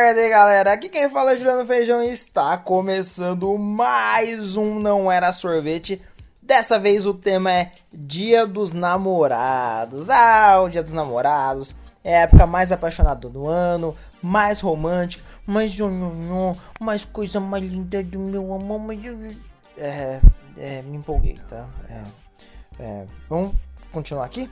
tarde, galera. Aqui quem fala é Juliano Feijão e está começando mais um Não Era Sorvete. Dessa vez o tema é Dia dos Namorados. Ah, o Dia dos Namorados é a época mais apaixonada do ano, mais romântica, mais nhonhonhon, mais coisa mais linda do meu amor. Mais... É, é, me empolguei, tá? É, é, vamos continuar aqui?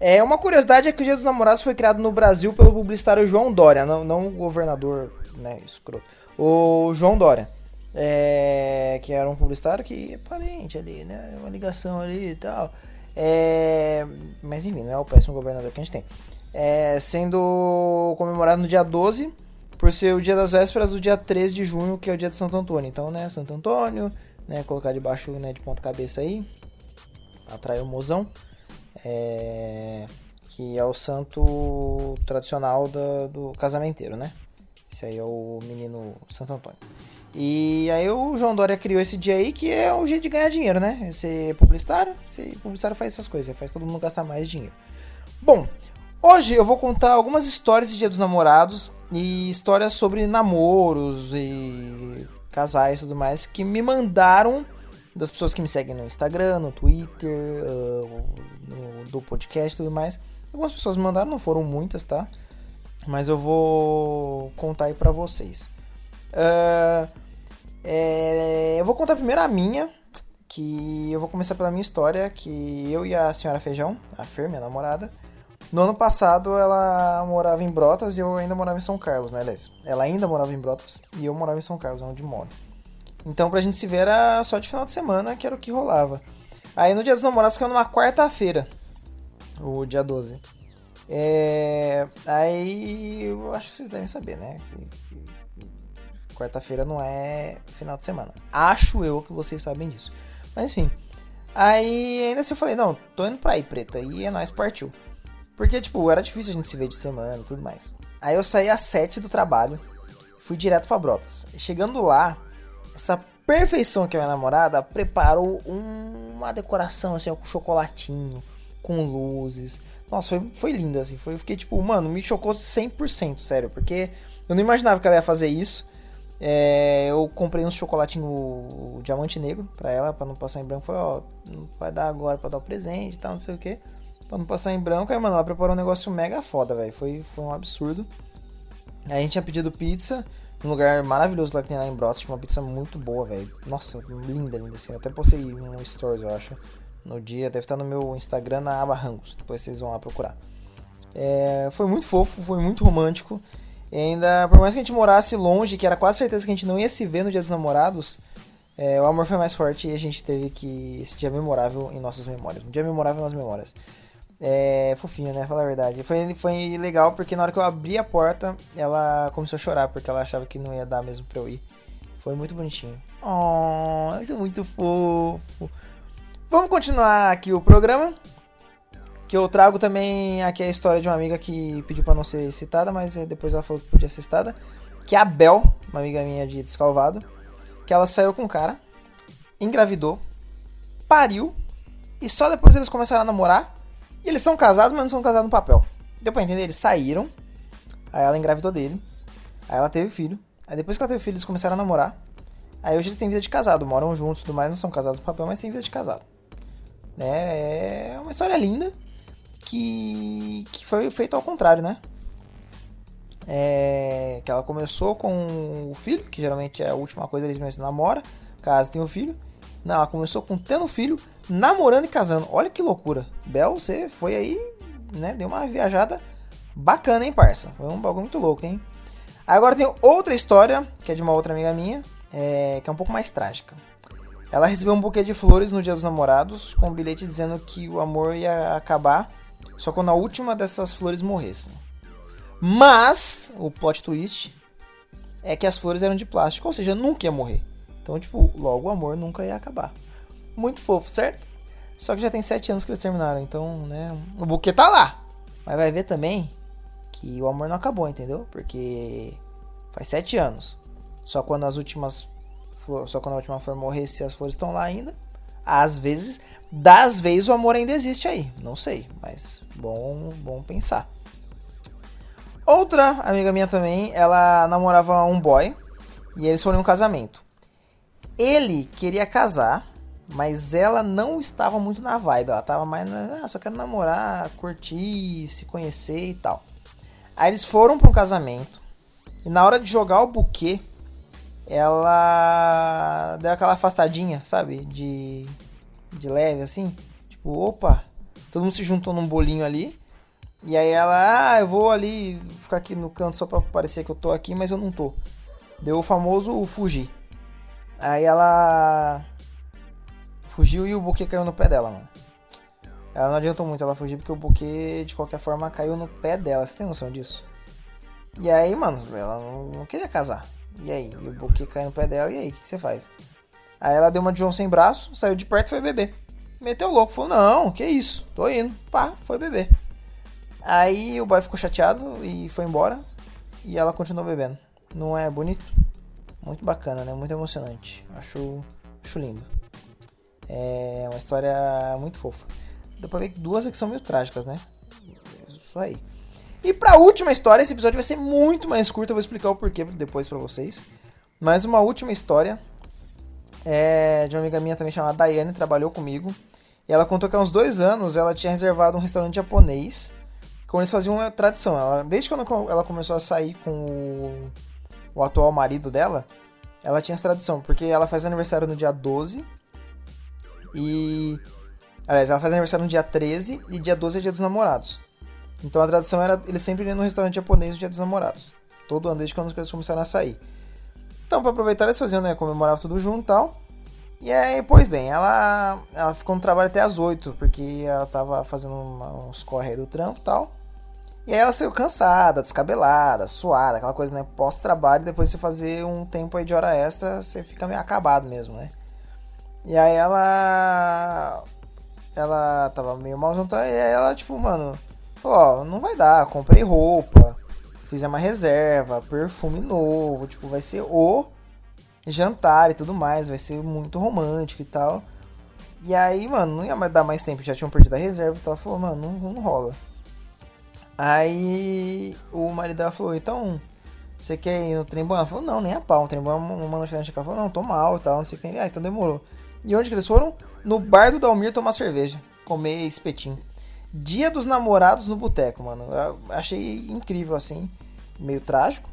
É, uma curiosidade é que o Dia dos Namorados foi criado no Brasil pelo publicitário João Dória, não, não o governador, né, escroto. O João Dória. É, que era um publicitário que é parente ali, né? Uma ligação ali e tal. É, mas enfim, não é o péssimo governador que a gente tem. É, sendo comemorado no dia 12, por ser o dia das vésperas do dia 13 de junho, que é o dia de Santo Antônio. Então, né, Santo Antônio, né, colocar debaixo né, de ponta cabeça aí, atrai o mozão é, que é o santo tradicional do, do casamenteiro, né? Esse aí é o menino Santo Antônio. E aí o João Dória criou esse dia aí que é um jeito de ganhar dinheiro, né? Ser publicitário, ser publicitário faz essas coisas, faz todo mundo gastar mais dinheiro. Bom, hoje eu vou contar algumas histórias de Dia dos Namorados e histórias sobre namoros e casais e tudo mais que me mandaram das pessoas que me seguem no Instagram, no Twitter, uh, no, do podcast e tudo mais. Algumas pessoas me mandaram, não foram muitas, tá? Mas eu vou contar aí pra vocês. Uh, é, eu vou contar primeiro a minha, que eu vou começar pela minha história, que eu e a senhora Feijão, a Fer, minha namorada, no ano passado ela morava em Brotas e eu ainda morava em São Carlos, né, Aliás, ela ainda morava em Brotas e eu morava em São Carlos, onde moro. Então pra gente se ver era só de final de semana, que era o que rolava. Aí no dia dos namorados caiu numa quarta-feira, o dia 12. É... Aí eu acho que vocês devem saber, né? Que, que quarta-feira não é final de semana. Acho eu que vocês sabem disso. Mas enfim. Aí ainda assim eu falei, não, tô indo pra aí, preta. E é nóis, partiu. Porque, tipo, era difícil a gente se ver de semana e tudo mais. Aí eu saí às 7 do trabalho, fui direto pra Brotas. Chegando lá, essa perfeição que a minha namorada preparou uma decoração assim, ó, com chocolatinho, com luzes. Nossa, foi, foi lindo, assim. Foi, eu fiquei tipo, mano, me chocou 100%, sério. Porque eu não imaginava que ela ia fazer isso. É, eu comprei uns chocolatinho diamante negro pra ela, pra não passar em branco. Falei, ó, vai dar agora pra dar o presente e tal, não sei o que. Pra não passar em branco. Aí, mano, ela preparou um negócio mega foda, velho. Foi, foi um absurdo. Aí a gente tinha pedido pizza um lugar maravilhoso lá que tem lá em Brotas, uma pizza muito boa, velho. Nossa, linda, linda assim. Eu até postei um stories, eu acho, no dia. Deve estar no meu Instagram na aba Rangos. Depois vocês vão lá procurar. É, foi muito fofo, foi muito romântico. E ainda, por mais que a gente morasse longe, que era quase certeza que a gente não ia se ver no Dia dos Namorados, é, o amor foi mais forte e a gente teve que esse dia memorável em nossas memórias. Um dia memorável nas memórias. É fofinho, né? Falar a verdade. Foi, foi legal porque na hora que eu abri a porta, ela começou a chorar porque ela achava que não ia dar mesmo pra eu ir. Foi muito bonitinho. Oh, isso é muito fofo. Vamos continuar aqui o programa. Que eu trago também aqui a história de uma amiga que pediu para não ser citada, mas é, depois ela falou que podia ser citada. Que é a Bel, uma amiga minha de Descalvado. Que ela saiu com um cara, engravidou, pariu, e só depois eles começaram a namorar e eles são casados, mas não são casados no papel. Deu pra entender? Eles saíram. Aí ela engravidou dele. Aí ela teve filho. Aí depois que ela teve filho, eles começaram a namorar. Aí hoje eles têm vida de casado, moram juntos e tudo mais, não são casados no papel, mas têm vida de casado. Né? É uma história linda que, que foi feita ao contrário, né? É, que ela começou com o filho, que geralmente é a última coisa eles mesmos namoram, casa tem o filho. Não, ela começou com tendo filho, namorando e casando. Olha que loucura. Bel, você foi aí, né? Deu uma viajada bacana, hein, parça? Foi um bagulho muito louco, hein? Agora tem outra história, que é de uma outra amiga minha, é, que é um pouco mais trágica. Ela recebeu um buquê de flores no dia dos namorados, com um bilhete dizendo que o amor ia acabar só quando a última dessas flores morresse. Mas, o plot twist é que as flores eram de plástico, ou seja, nunca ia morrer. Então, tipo, logo o amor nunca ia acabar. Muito fofo, certo? Só que já tem sete anos que eles terminaram, então, né? O buquê tá lá. Mas vai ver também que o amor não acabou, entendeu? Porque faz sete anos. Só quando as últimas. Só quando a última flor morrer, se as flores estão lá ainda. Às vezes, das vezes o amor ainda existe aí. Não sei, mas bom, bom pensar. Outra amiga minha também, ela namorava um boy e eles foram em um casamento. Ele queria casar, mas ela não estava muito na vibe. Ela estava mais na, ah, só quero namorar, curtir, se conhecer e tal. Aí eles foram para um casamento e na hora de jogar o buquê, ela deu aquela afastadinha, sabe? De, de leve assim. Tipo, opa, todo mundo se juntou num bolinho ali. E aí ela, ah, eu vou ali ficar aqui no canto só pra parecer que eu tô aqui, mas eu não tô. Deu o famoso fugir. Aí ela fugiu e o buquê caiu no pé dela, mano. Ela não adiantou muito ela fugir porque o buquê, de qualquer forma, caiu no pé dela. Você tem noção disso? E aí, mano, ela não, queria casar. E aí? E o buquê caiu no pé dela, e aí? O que, que, você faz? Aí ela deu uma de João sem braço, saiu de perto e foi beber. Meteu louco, falou, não, que isso, tô indo. Pá, foi beber. Aí o boy ficou chateado e foi embora. E ela continuou bebendo. Não é bonito? Muito bacana, né? Muito emocionante. Acho, acho lindo. É uma história muito fofa. Dá pra ver que duas aqui são meio trágicas, né? Isso aí. E pra última história, esse episódio vai ser muito mais curto. Eu vou explicar o porquê depois pra vocês. Mas uma última história é de uma amiga minha também chamada Daiane, trabalhou comigo. E ela contou que há uns dois anos ela tinha reservado um restaurante japonês como eles faziam uma tradição. Ela, desde quando ela começou a sair com o, o atual marido dela, ela tinha essa tradição, porque ela faz aniversário no dia 12 e. Aliás, ela faz aniversário no dia 13 e dia 12 é dia dos namorados. Então a tradição era eles sempre iam no restaurante japonês no dia dos namorados. Todo ano, desde quando eles começaram a sair. Então, para aproveitar, eles faziam, né? Comemoravam tudo junto e tal. E aí, pois bem, ela, ela ficou no trabalho até as 8, porque ela tava fazendo uma, uns corre aí do trampo e tal. E aí ela saiu cansada, descabelada, suada, aquela coisa, né? Pós-trabalho, depois você fazer um tempo aí de hora extra, você fica meio acabado mesmo, né? E aí ela. Ela tava meio malzão, e aí ela, tipo, mano, falou: Ó, não vai dar, comprei roupa, fiz uma reserva, perfume novo, tipo, vai ser o jantar e tudo mais, vai ser muito romântico e tal. E aí, mano, não ia mais dar mais tempo, já tinham perdido a reserva e tal. Falou, mano, não, não rola. Aí o marido dela falou, então, você quer ir no trem bom? Ela falou, não, nem a pau, o trem bom é uma lanchonete. Ela falou, não, tô mal e tal, não sei o que. Ah, então demorou. E onde que eles foram? No bar do Dalmir tomar cerveja, comer espetinho. Dia dos namorados no boteco, mano. Eu achei incrível, assim, meio trágico.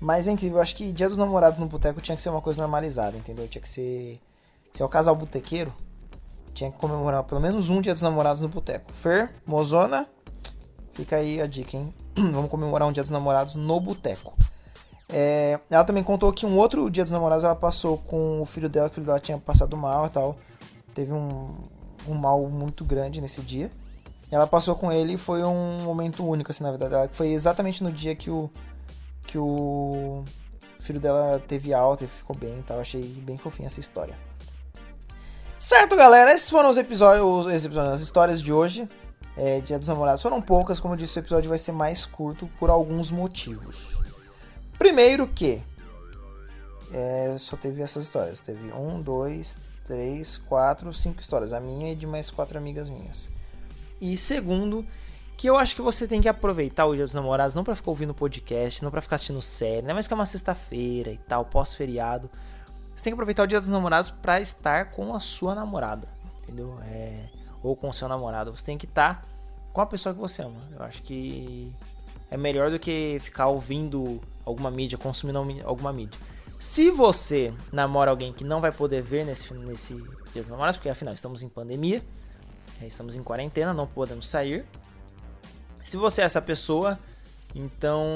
Mas é incrível, eu acho que dia dos namorados no boteco tinha que ser uma coisa normalizada, entendeu? Tinha que ser. Se é o casal botequeiro, tinha que comemorar pelo menos um dia dos namorados no boteco. Fer, Mozona, Fica aí a dica, hein? Vamos comemorar um Dia dos Namorados no boteco. É, ela também contou que um outro Dia dos Namorados ela passou com o filho dela, que o filho dela tinha passado mal e tal. Teve um, um mal muito grande nesse dia. Ela passou com ele e foi um momento único, assim, na vida dela. Foi exatamente no dia que o, que o filho dela teve alta e ficou bem e tal. Achei bem fofinha essa história. Certo, galera? Esses foram os episódios, os episódios as histórias de hoje é, Dia dos Namorados foram poucas, como eu disse, o episódio vai ser mais curto por alguns motivos. Primeiro que é, só teve essas histórias. Teve um, dois, três, quatro, cinco histórias. A minha e de mais quatro amigas minhas. E segundo, que eu acho que você tem que aproveitar o Dia dos Namorados não para ficar ouvindo podcast, não para ficar assistindo série, não é mais que é uma sexta-feira e tal, pós-feriado. Você tem que aproveitar o Dia dos Namorados para estar com a sua namorada, entendeu? É ou com seu namorado. Você tem que estar tá com a pessoa que você ama. Eu acho que é melhor do que ficar ouvindo alguma mídia, consumindo alguma mídia. Se você namora alguém que não vai poder ver nesse, nesse Dia dos Namorados, porque afinal estamos em pandemia, é, estamos em quarentena, não podemos sair. Se você é essa pessoa, então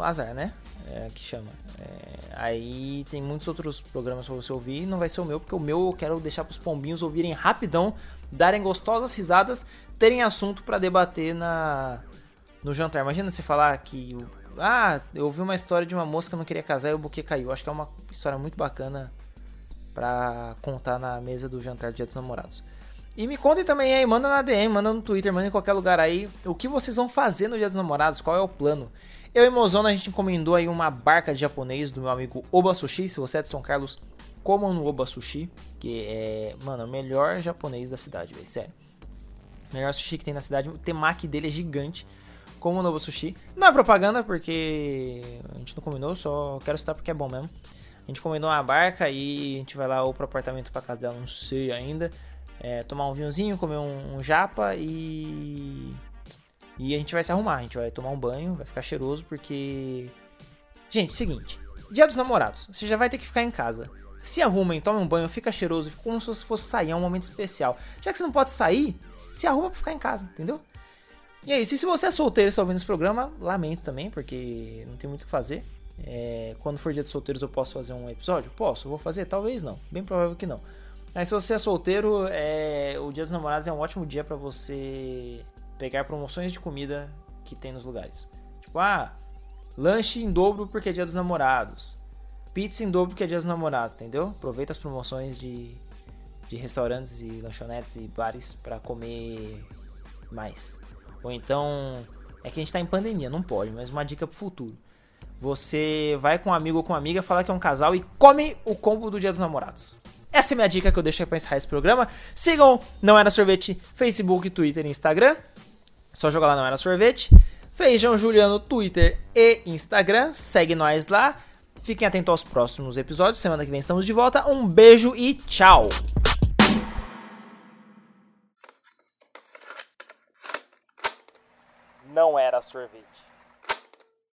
azar, né? É, que chama. É, aí tem muitos outros programas para você ouvir. Não vai ser o meu, porque o meu eu quero deixar para os pombinhos ouvirem rapidão darem gostosas risadas, terem assunto para debater na no jantar. Imagina você falar que ah, eu ouvi uma história de uma moça que não queria casar e o buquê caiu. Acho que é uma história muito bacana para contar na mesa do jantar do Dia dos Namorados. E me contem também aí, manda na DM, manda no Twitter, manda em qualquer lugar aí, o que vocês vão fazer no Dia dos Namorados, qual é o plano. Eu e Mozona, a gente encomendou aí uma barca de japonês do meu amigo Oba Sushi, se você é de São Carlos, comam no Oba Sushi, que é, mano, o melhor japonês da cidade, velho, sério. O melhor sushi que tem na cidade, o temaki dele é gigante. Como o novo sushi. Não é propaganda, porque a gente não combinou, só quero citar porque é bom mesmo. A gente combinou uma barca e a gente vai lá ou pro apartamento pra casa dela, não sei ainda. É, tomar um vinhozinho, comer um, um japa e. E a gente vai se arrumar, a gente vai tomar um banho, vai ficar cheiroso, porque. Gente, seguinte, dia dos namorados, você já vai ter que ficar em casa. Se arruma e toma um banho, fica cheiroso, fica como se fosse sair, é um momento especial. Já que você não pode sair, se arruma pra ficar em casa, entendeu? E é isso. E se você é solteiro e está ouvindo esse programa, lamento também, porque não tem muito o que fazer. É, quando for dia dos solteiros, eu posso fazer um episódio? Posso, vou fazer? Talvez não. Bem provável que não. Mas se você é solteiro, é, o Dia dos Namorados é um ótimo dia para você pegar promoções de comida que tem nos lugares. Tipo, ah, lanche em dobro porque é Dia dos Namorados. Pizza em dobro porque é Dia dos Namorados, entendeu? Aproveita as promoções de, de restaurantes e lanchonetes e bares para comer mais. Ou então, é que a gente tá em pandemia, não pode, mas uma dica pro futuro. Você vai com um amigo ou com uma amiga, fala que é um casal e come o combo do Dia dos Namorados. Essa é a minha dica que eu deixo pra encerrar esse programa. Sigam Não Era Sorvete, Facebook, Twitter e Instagram. Só jogar lá Não Era Sorvete. Feijão Juliano, Twitter e Instagram. Segue nós lá. Fiquem atentos aos próximos episódios. Semana que vem estamos de volta. Um beijo e tchau! Não era sorvete.